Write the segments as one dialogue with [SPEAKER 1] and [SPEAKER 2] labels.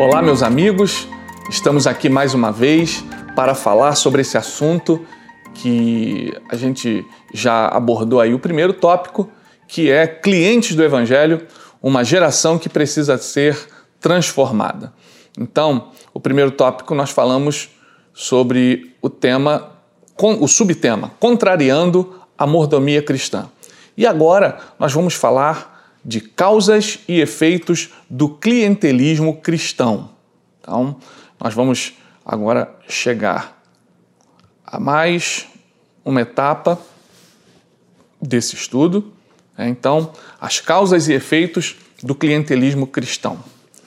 [SPEAKER 1] Olá, meus amigos. Estamos aqui mais uma vez para falar sobre esse assunto que a gente já abordou aí o primeiro tópico, que é clientes do evangelho, uma geração que precisa ser transformada. Então, o primeiro tópico nós falamos sobre o tema, o subtema, contrariando a mordomia cristã. E agora nós vamos falar de causas e efeitos do clientelismo cristão. Então, nós vamos agora chegar a mais uma etapa desse estudo. Né? Então, as causas e efeitos do clientelismo cristão.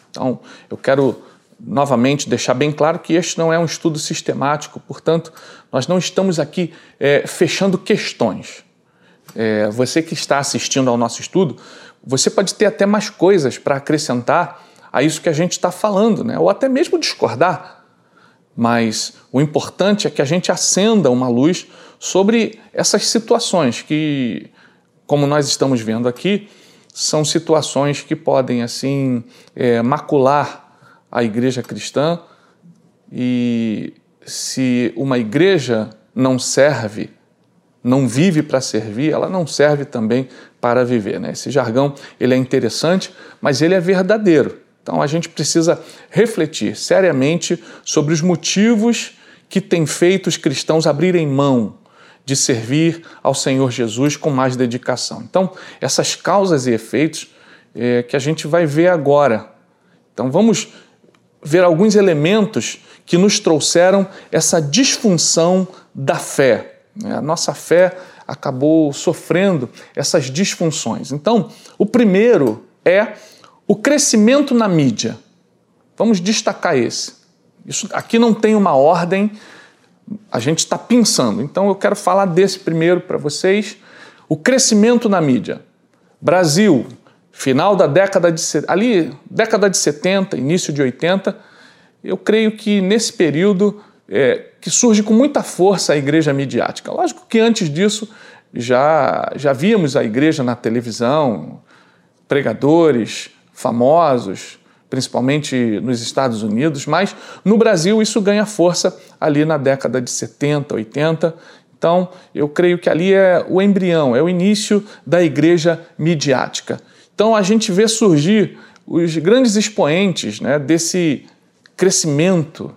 [SPEAKER 1] Então, eu quero novamente deixar bem claro que este não é um estudo sistemático, portanto, nós não estamos aqui é, fechando questões. É, você que está assistindo ao nosso estudo, você pode ter até mais coisas para acrescentar a isso que a gente está falando, né? ou até mesmo discordar. Mas o importante é que a gente acenda uma luz sobre essas situações que, como nós estamos vendo aqui, são situações que podem assim é, macular a igreja cristã e se uma igreja não serve, não vive para servir, ela não serve também para viver. Né? Esse jargão ele é interessante, mas ele é verdadeiro. Então a gente precisa refletir seriamente sobre os motivos que têm feito os cristãos abrirem mão de servir ao Senhor Jesus com mais dedicação. Então, essas causas e efeitos é, que a gente vai ver agora. Então, vamos ver alguns elementos que nos trouxeram essa disfunção da fé. A nossa fé acabou sofrendo essas disfunções. Então, o primeiro é o crescimento na mídia. Vamos destacar esse. Isso aqui não tem uma ordem, a gente está pensando. Então, eu quero falar desse primeiro para vocês. O crescimento na mídia. Brasil, final da década de ali década de 70, início de 80, eu creio que nesse período é, que surge com muita força a igreja midiática. Lógico que antes disso já já víamos a igreja na televisão, pregadores famosos, principalmente nos Estados Unidos, mas no Brasil isso ganha força ali na década de 70, 80. Então, eu creio que ali é o embrião, é o início da igreja midiática. Então a gente vê surgir os grandes expoentes né, desse crescimento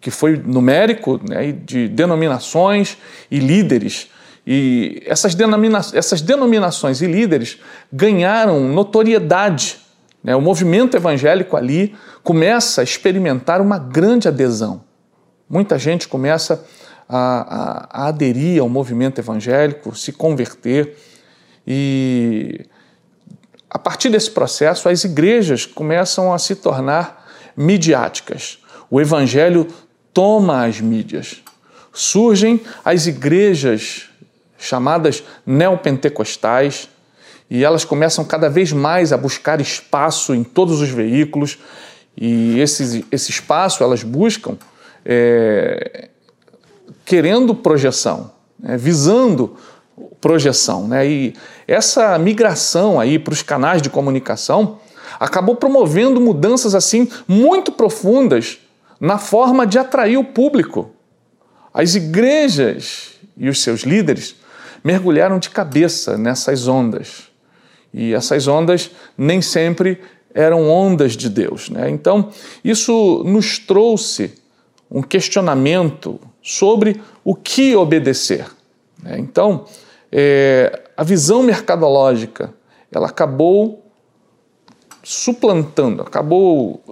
[SPEAKER 1] que foi numérico né, de denominações e líderes. E essas, denomina essas denominações e líderes ganharam notoriedade. Né? O movimento evangélico ali começa a experimentar uma grande adesão. Muita gente começa a, a, a aderir ao movimento evangélico, se converter. E a partir desse processo, as igrejas começam a se tornar midiáticas. O evangelho toma as mídias. Surgem as igrejas chamadas neopentecostais e elas começam cada vez mais a buscar espaço em todos os veículos e esse, esse espaço elas buscam é, querendo projeção, né, visando projeção. Né? E essa migração aí para os canais de comunicação acabou promovendo mudanças assim muito profundas na forma de atrair o público. As igrejas e os seus líderes mergulharam de cabeça nessas ondas. E essas ondas nem sempre eram ondas de Deus. Né? Então, isso nos trouxe um questionamento sobre o que obedecer. Né? Então, é, a visão mercadológica ela acabou suplantando, acabou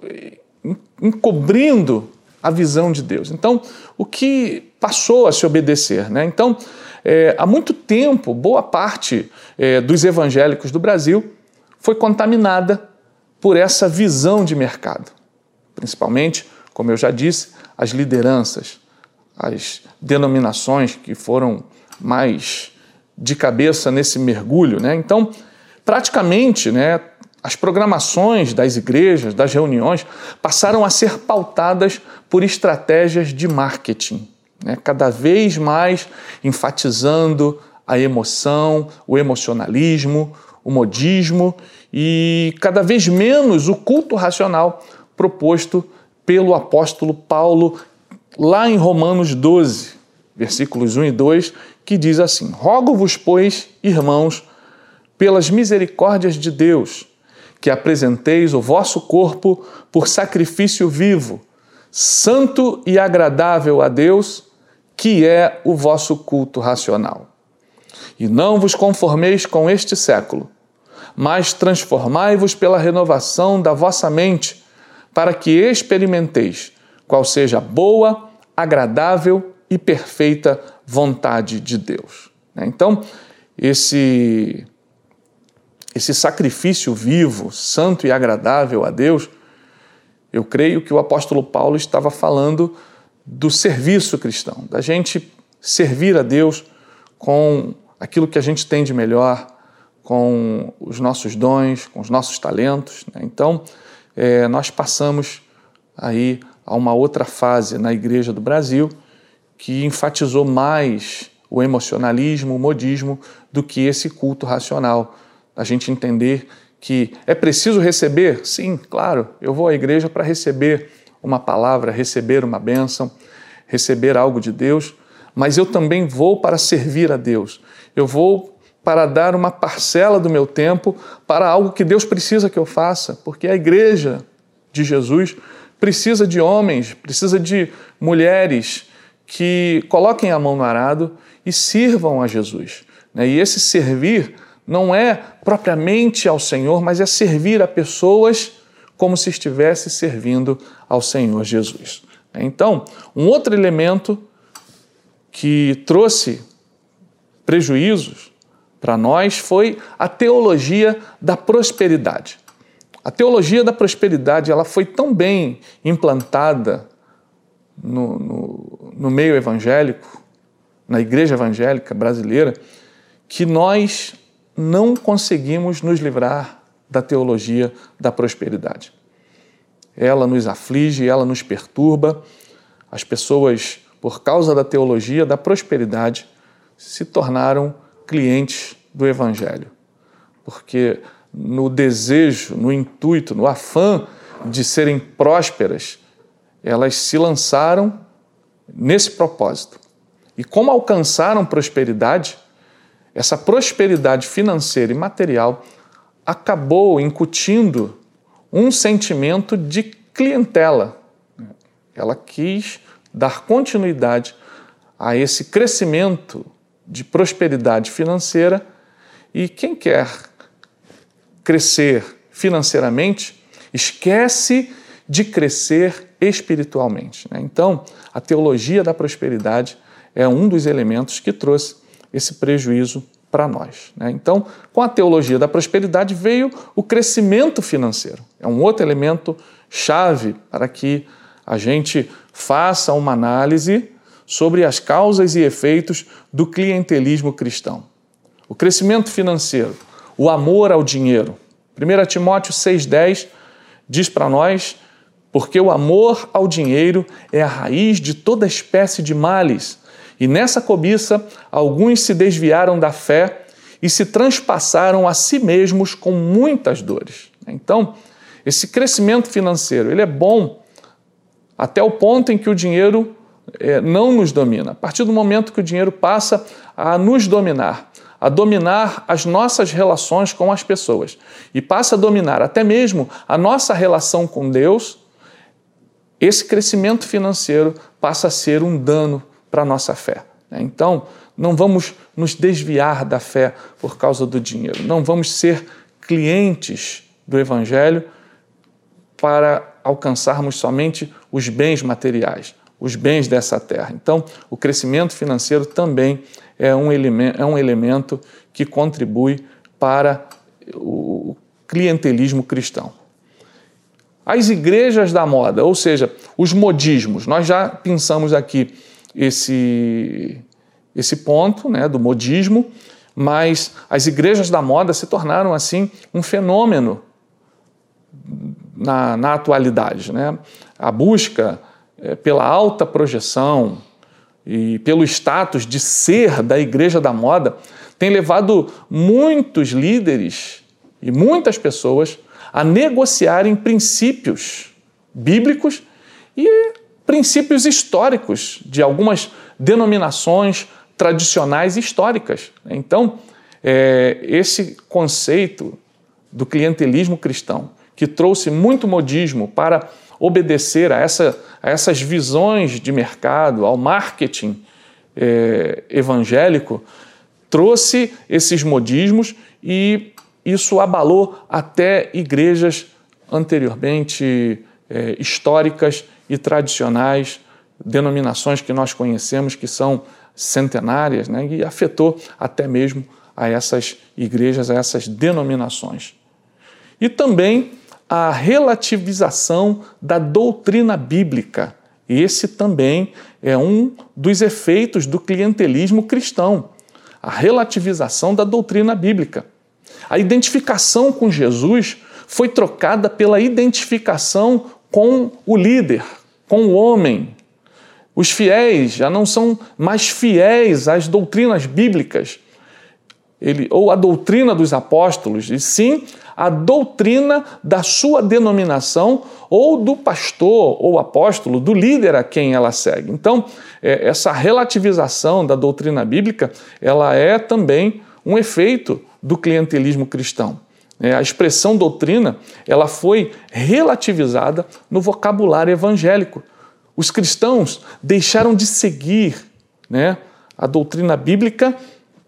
[SPEAKER 1] encobrindo a visão de Deus. Então, o que passou a se obedecer? Né? Então, é, há muito tempo, boa parte é, dos evangélicos do Brasil foi contaminada por essa visão de mercado. Principalmente, como eu já disse, as lideranças, as denominações que foram mais de cabeça nesse mergulho. Né? Então, praticamente, né, as programações das igrejas, das reuniões, passaram a ser pautadas por estratégias de marketing, né? cada vez mais enfatizando a emoção, o emocionalismo, o modismo e cada vez menos o culto racional proposto pelo apóstolo Paulo lá em Romanos 12, versículos 1 e 2, que diz assim: Rogo-vos, pois, irmãos, pelas misericórdias de Deus, que apresenteis o vosso corpo por sacrifício vivo, santo e agradável a Deus, que é o vosso culto racional. E não vos conformeis com este século, mas transformai-vos pela renovação da vossa mente, para que experimenteis qual seja a boa, agradável e perfeita vontade de Deus. Né? Então, esse, esse sacrifício vivo, santo e agradável a Deus, eu creio que o apóstolo Paulo estava falando do serviço cristão, da gente servir a Deus com aquilo que a gente tem de melhor, com os nossos dons, com os nossos talentos. Né? Então, é, nós passamos aí a uma outra fase na Igreja do Brasil que enfatizou mais o emocionalismo, o modismo, do que esse culto racional. A gente entender que é preciso receber, sim, claro, eu vou à igreja para receber uma palavra, receber uma bênção, receber algo de Deus, mas eu também vou para servir a Deus. Eu vou para dar uma parcela do meu tempo para algo que Deus precisa que eu faça, porque a igreja de Jesus precisa de homens, precisa de mulheres que coloquem a mão no arado e sirvam a Jesus. Né? E esse servir não é propriamente ao Senhor, mas é servir a pessoas como se estivesse servindo ao Senhor Jesus. Então, um outro elemento que trouxe prejuízos para nós foi a teologia da prosperidade. A teologia da prosperidade ela foi tão bem implantada no, no, no meio evangélico, na igreja evangélica brasileira, que nós não conseguimos nos livrar da teologia da prosperidade. Ela nos aflige, ela nos perturba. As pessoas, por causa da teologia da prosperidade, se tornaram clientes do Evangelho. Porque no desejo, no intuito, no afã de serem prósperas, elas se lançaram nesse propósito. E como alcançaram prosperidade, essa prosperidade financeira e material acabou incutindo um sentimento de clientela. Ela quis dar continuidade a esse crescimento de prosperidade financeira e quem quer crescer financeiramente esquece de crescer espiritualmente. Né? Então, a teologia da prosperidade é um dos elementos que trouxe esse prejuízo para nós. Né? Então, com a teologia da prosperidade veio o crescimento financeiro. É um outro elemento chave para que a gente faça uma análise sobre as causas e efeitos do clientelismo cristão. O crescimento financeiro, o amor ao dinheiro. 1 Timóteo 6,10 diz para nós porque o amor ao dinheiro é a raiz de toda espécie de males. E nessa cobiça, alguns se desviaram da fé e se transpassaram a si mesmos com muitas dores. Então, esse crescimento financeiro ele é bom até o ponto em que o dinheiro é, não nos domina. A partir do momento que o dinheiro passa a nos dominar, a dominar as nossas relações com as pessoas e passa a dominar até mesmo a nossa relação com Deus, esse crescimento financeiro passa a ser um dano para a nossa fé. Né? Então, não vamos nos desviar da fé por causa do dinheiro, não vamos ser clientes do Evangelho para alcançarmos somente os bens materiais, os bens dessa terra. Então, o crescimento financeiro também é um é um elemento que contribui para o clientelismo cristão. As igrejas da moda, ou seja, os modismos, nós já pensamos aqui esse, esse ponto né, do modismo, mas as igrejas da moda se tornaram assim um fenômeno na, na atualidade. Né? A busca é, pela alta projeção e pelo status de ser da igreja da moda tem levado muitos líderes e muitas pessoas a negociarem princípios bíblicos e princípios históricos de algumas denominações tradicionais históricas. Então, é, esse conceito do clientelismo cristão, que trouxe muito modismo para obedecer a, essa, a essas visões de mercado, ao marketing é, evangélico, trouxe esses modismos e isso abalou até igrejas anteriormente é, históricas e tradicionais, denominações que nós conhecemos que são centenárias, né, e afetou até mesmo a essas igrejas, a essas denominações. E também a relativização da doutrina bíblica. Esse também é um dos efeitos do clientelismo cristão, a relativização da doutrina bíblica. A identificação com Jesus foi trocada pela identificação com o líder, com o homem. Os fiéis já não são mais fiéis às doutrinas bíblicas, ele, ou a doutrina dos apóstolos, e sim a doutrina da sua denominação ou do pastor ou apóstolo, do líder a quem ela segue. Então, é, essa relativização da doutrina bíblica, ela é também um efeito do clientelismo cristão. É, a expressão doutrina, ela foi relativizada no vocabulário evangélico. Os cristãos deixaram de seguir né, a doutrina bíblica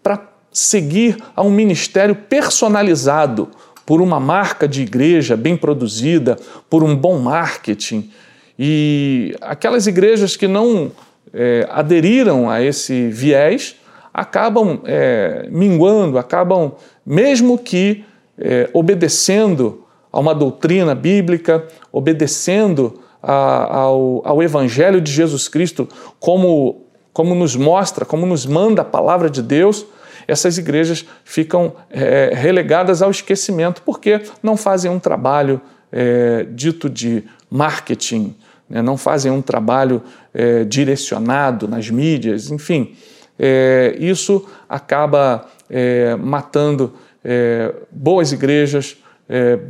[SPEAKER 1] para seguir a um ministério personalizado por uma marca de igreja bem produzida, por um bom marketing. E aquelas igrejas que não é, aderiram a esse viés acabam é, minguando, acabam, mesmo que é, obedecendo a uma doutrina bíblica, obedecendo a, ao, ao Evangelho de Jesus Cristo, como, como nos mostra, como nos manda a palavra de Deus, essas igrejas ficam é, relegadas ao esquecimento porque não fazem um trabalho é, dito de marketing, né? não fazem um trabalho é, direcionado nas mídias, enfim. É, isso acaba é, matando é, boas igrejas,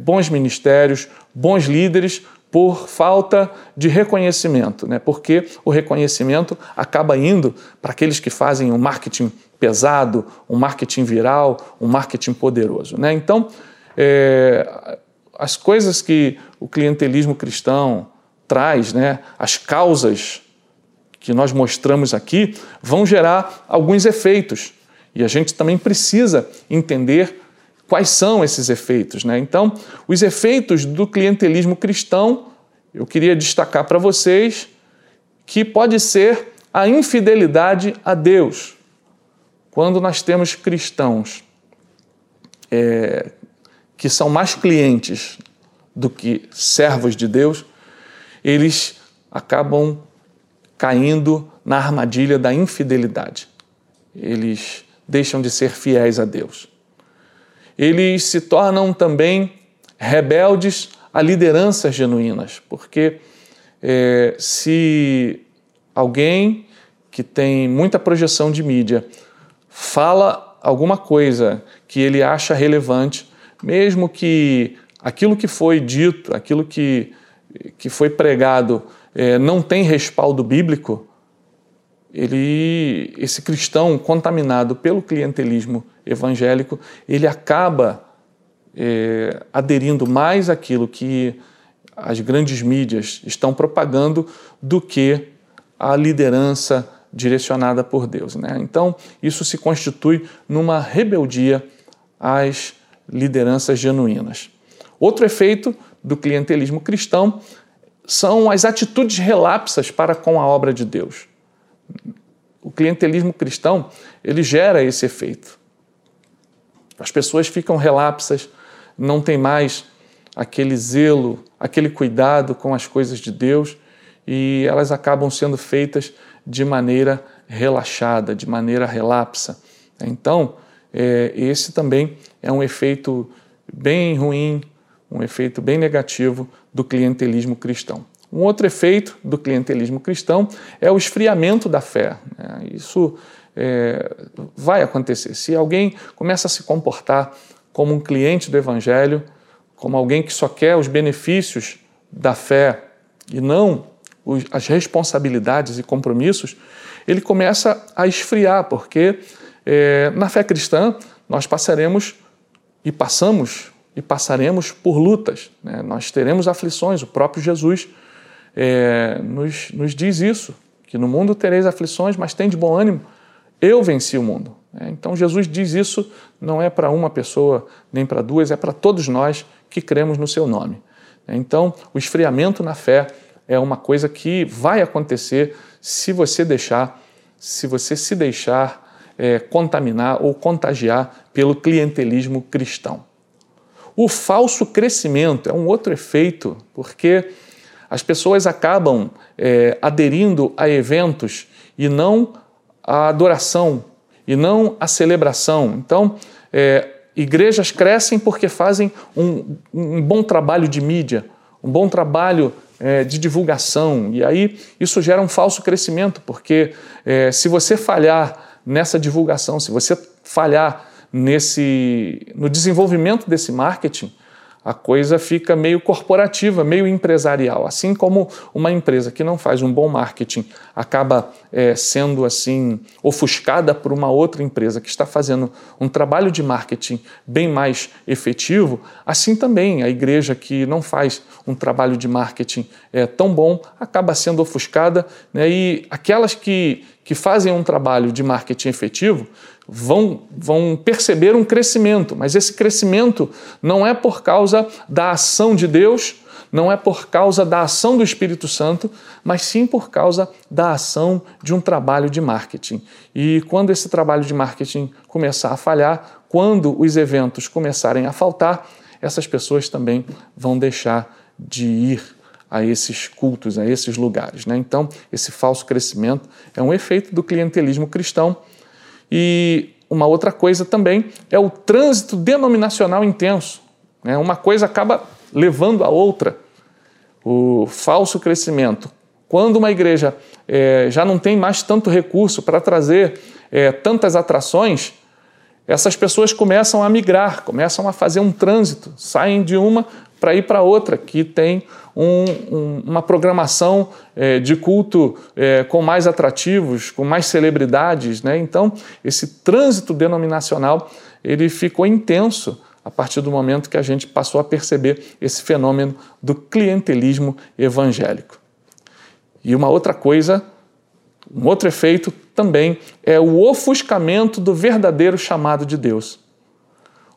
[SPEAKER 1] bons ministérios, bons líderes, por falta de reconhecimento, né? porque o reconhecimento acaba indo para aqueles que fazem o marketing pesado, um marketing viral, um marketing poderoso. Né? Então, é, as coisas que o clientelismo cristão traz, né, as causas que nós mostramos aqui, vão gerar alguns efeitos. E a gente também precisa entender quais são esses efeitos. Né? Então, os efeitos do clientelismo cristão, eu queria destacar para vocês que pode ser a infidelidade a Deus. Quando nós temos cristãos é, que são mais clientes do que servos de Deus, eles acabam caindo na armadilha da infidelidade. Eles deixam de ser fiéis a Deus. Eles se tornam também rebeldes a lideranças genuínas, porque é, se alguém que tem muita projeção de mídia fala alguma coisa que ele acha relevante, mesmo que aquilo que foi dito, aquilo que, que foi pregado é, não tem respaldo bíblico, ele, esse cristão contaminado pelo clientelismo evangélico, ele acaba é, aderindo mais àquilo que as grandes mídias estão propagando do que a liderança direcionada por Deus. Né? Então, isso se constitui numa rebeldia às lideranças genuínas. Outro efeito do clientelismo cristão são as atitudes relapsas para com a obra de Deus. O clientelismo cristão, ele gera esse efeito. As pessoas ficam relapsas, não tem mais aquele zelo, aquele cuidado com as coisas de Deus e elas acabam sendo feitas de maneira relaxada, de maneira relapsa. Então, é, esse também é um efeito bem ruim, um efeito bem negativo do clientelismo cristão. Um outro efeito do clientelismo cristão é o esfriamento da fé. Né? Isso é, vai acontecer. Se alguém começa a se comportar como um cliente do Evangelho, como alguém que só quer os benefícios da fé e não os, as responsabilidades e compromissos, ele começa a esfriar, porque é, na fé cristã nós passaremos e passamos e passaremos por lutas, né? nós teremos aflições. O próprio Jesus é, nos, nos diz isso, que no mundo tereis aflições, mas tem de bom ânimo, eu venci o mundo. É, então Jesus diz isso não é para uma pessoa nem para duas, é para todos nós que cremos no seu nome. É, então, o esfriamento na fé é uma coisa que vai acontecer se você deixar, se você se deixar é, contaminar ou contagiar pelo clientelismo cristão. O falso crescimento é um outro efeito, porque as pessoas acabam é, aderindo a eventos e não a adoração, e não a celebração. Então, é, igrejas crescem porque fazem um, um, bom trabalho de mídia, um bom trabalho é, de divulgação, e aí isso gera um falso crescimento, porque é, se você falhar nessa divulgação, se você falhar nesse, no desenvolvimento desse marketing, a coisa fica meio corporativa, meio empresarial. Assim como uma empresa que não faz um bom marketing acaba é, sendo assim ofuscada por uma outra empresa que está fazendo um trabalho de marketing bem mais efetivo, assim também a igreja que não faz um trabalho de marketing é, tão bom acaba sendo ofuscada né, e aquelas que, que fazem um trabalho de marketing efetivo vão, vão perceber um crescimento, mas esse crescimento não é por causa da ação de Deus, não é por causa da ação do Espírito Santo, mas sim por causa da ação de um trabalho de marketing. E quando esse trabalho de marketing começar a falhar, quando os eventos começarem a faltar, essas pessoas também vão deixar de ir a esses cultos, a esses lugares. Né? Então, esse falso crescimento é um efeito do clientelismo cristão e uma outra coisa também é o trânsito denominacional intenso. Né? Uma coisa acaba levando a outra. O falso crescimento. Quando uma igreja é, já não tem mais tanto recurso para trazer é, tantas atrações, essas pessoas começam a migrar, começam a fazer um trânsito, saem de uma para ir para outra, que tem um, um, uma programação é, de culto é, com mais atrativos, com mais celebridades. Né? Então, esse trânsito denominacional ele ficou intenso a partir do momento que a gente passou a perceber esse fenômeno do clientelismo evangélico. E uma outra coisa, um outro efeito também é o ofuscamento do verdadeiro chamado de Deus.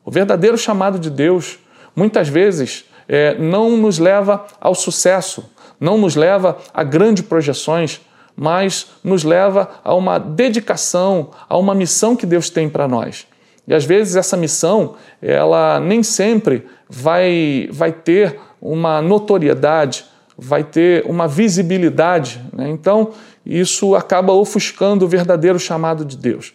[SPEAKER 1] O verdadeiro chamado de Deus, muitas vezes, é, não nos leva ao sucesso, não nos leva a grandes projeções, mas nos leva a uma dedicação, a uma missão que Deus tem para nós. E às vezes essa missão, ela nem sempre vai, vai ter uma notoriedade, vai ter uma visibilidade. Né? Então, isso acaba ofuscando o verdadeiro chamado de Deus.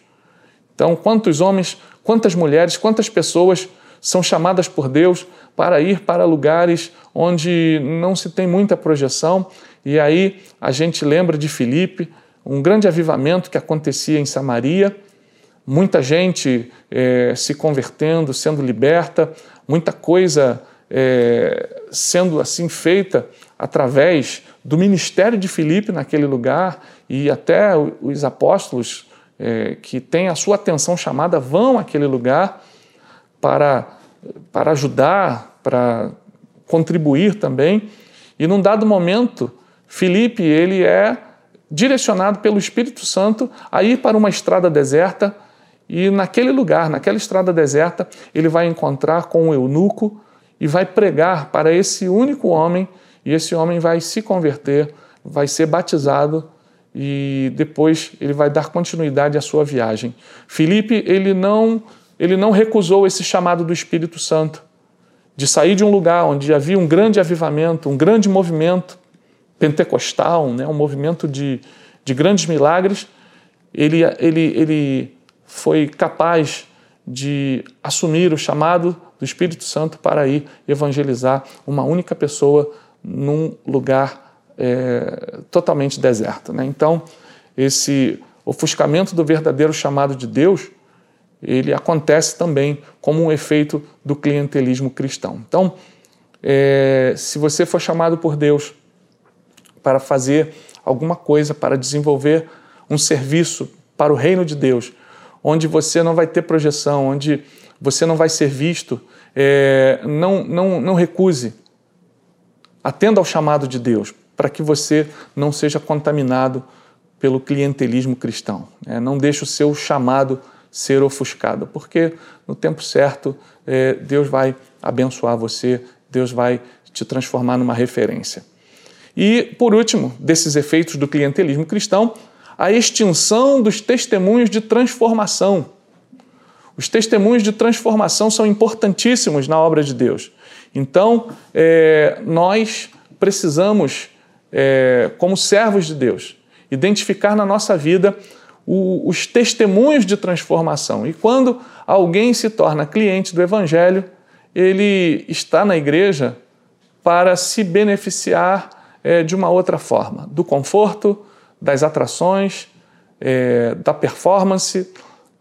[SPEAKER 1] Então, quantos homens, quantas mulheres, quantas pessoas são chamadas por Deus para ir para lugares onde não se tem muita projeção. E aí a gente lembra de Filipe, um grande avivamento que acontecia em Samaria, muita gente é, se convertendo, sendo liberta, muita coisa é, sendo assim feita através do ministério de Filipe naquele lugar e até os apóstolos é, que têm a sua atenção chamada vão àquele lugar para para ajudar, para contribuir também. E num dado momento, Felipe ele é direcionado pelo Espírito Santo a ir para uma estrada deserta e naquele lugar, naquela estrada deserta, ele vai encontrar com um eunuco e vai pregar para esse único homem e esse homem vai se converter, vai ser batizado e depois ele vai dar continuidade à sua viagem. Felipe ele não ele não recusou esse chamado do Espírito Santo de sair de um lugar onde havia um grande avivamento, um grande movimento pentecostal, né, um movimento de, de grandes milagres. Ele, ele, ele foi capaz de assumir o chamado do Espírito Santo para ir evangelizar uma única pessoa num lugar é, totalmente deserto. Né? Então, esse ofuscamento do verdadeiro chamado de Deus ele acontece também como um efeito do clientelismo cristão. Então, é, se você for chamado por Deus para fazer alguma coisa, para desenvolver um serviço para o reino de Deus, onde você não vai ter projeção, onde você não vai ser visto, é, não, não, não recuse. Atenda ao chamado de Deus, para que você não seja contaminado pelo clientelismo cristão. É, não deixe o seu chamado ser ofuscado, porque no tempo certo é, Deus vai abençoar você, Deus vai te transformar numa referência. E, por último, desses efeitos do clientelismo cristão, a extinção dos testemunhos de transformação. Os testemunhos de transformação são importantíssimos na obra de Deus. Então, é, nós precisamos, é, como servos de Deus, identificar na nossa vida o, os testemunhos de transformação. E quando alguém se torna cliente do Evangelho, ele está na igreja para se beneficiar é, de uma outra forma, do conforto, das atrações, é, da performance,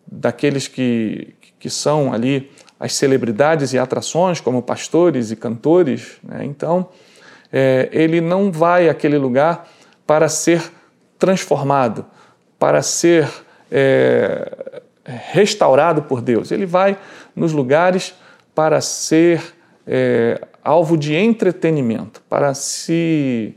[SPEAKER 1] daqueles que, que são ali as celebridades e atrações, como pastores e cantores. Né? Então, é, ele não vai àquele lugar para ser transformado, para ser é, restaurado por Deus. Ele vai nos lugares para ser é, alvo de entretenimento, para se,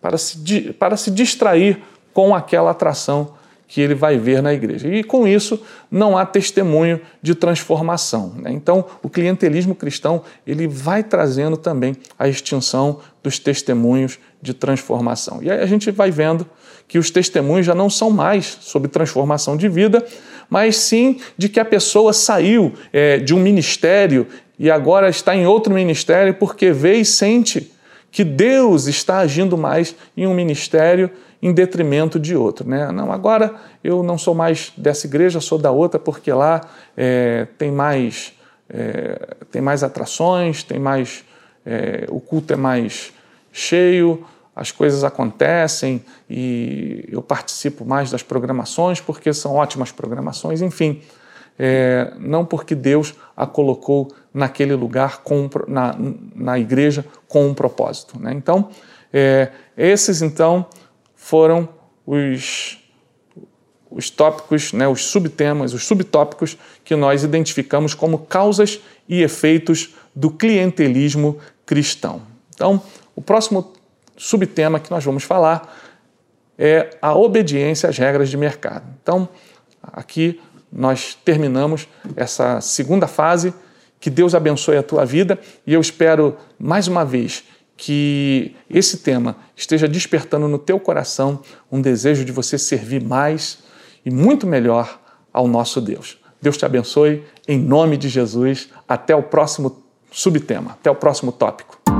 [SPEAKER 1] para, se, para se distrair com aquela atração que ele vai ver na igreja. E com isso não há testemunho de transformação. Né? Então, o clientelismo cristão ele vai trazendo também a extinção dos testemunhos de transformação. E aí a gente vai vendo que os testemunhos já não são mais sobre transformação de vida, mas sim de que a pessoa saiu é, de um ministério e agora está em outro ministério porque vê e sente que Deus está agindo mais em um ministério em detrimento de outro. Né? Não, agora eu não sou mais dessa igreja, sou da outra porque lá é, tem mais é, tem mais atrações, tem mais é, o culto é mais cheio, as coisas acontecem e eu participo mais das programações porque são ótimas programações, enfim, é, não porque Deus a colocou naquele lugar, com, na, na igreja, com um propósito. Né? Então, é, esses então foram os, os tópicos, né, os subtemas, os subtópicos que nós identificamos como causas e efeitos do clientelismo cristão. Então, o próximo subtema que nós vamos falar é a obediência às regras de mercado. Então, aqui nós terminamos essa segunda fase. Que Deus abençoe a tua vida e eu espero mais uma vez que esse tema esteja despertando no teu coração um desejo de você servir mais e muito melhor ao nosso Deus. Deus te abençoe em nome de Jesus. Até o próximo subtema, até o próximo tópico.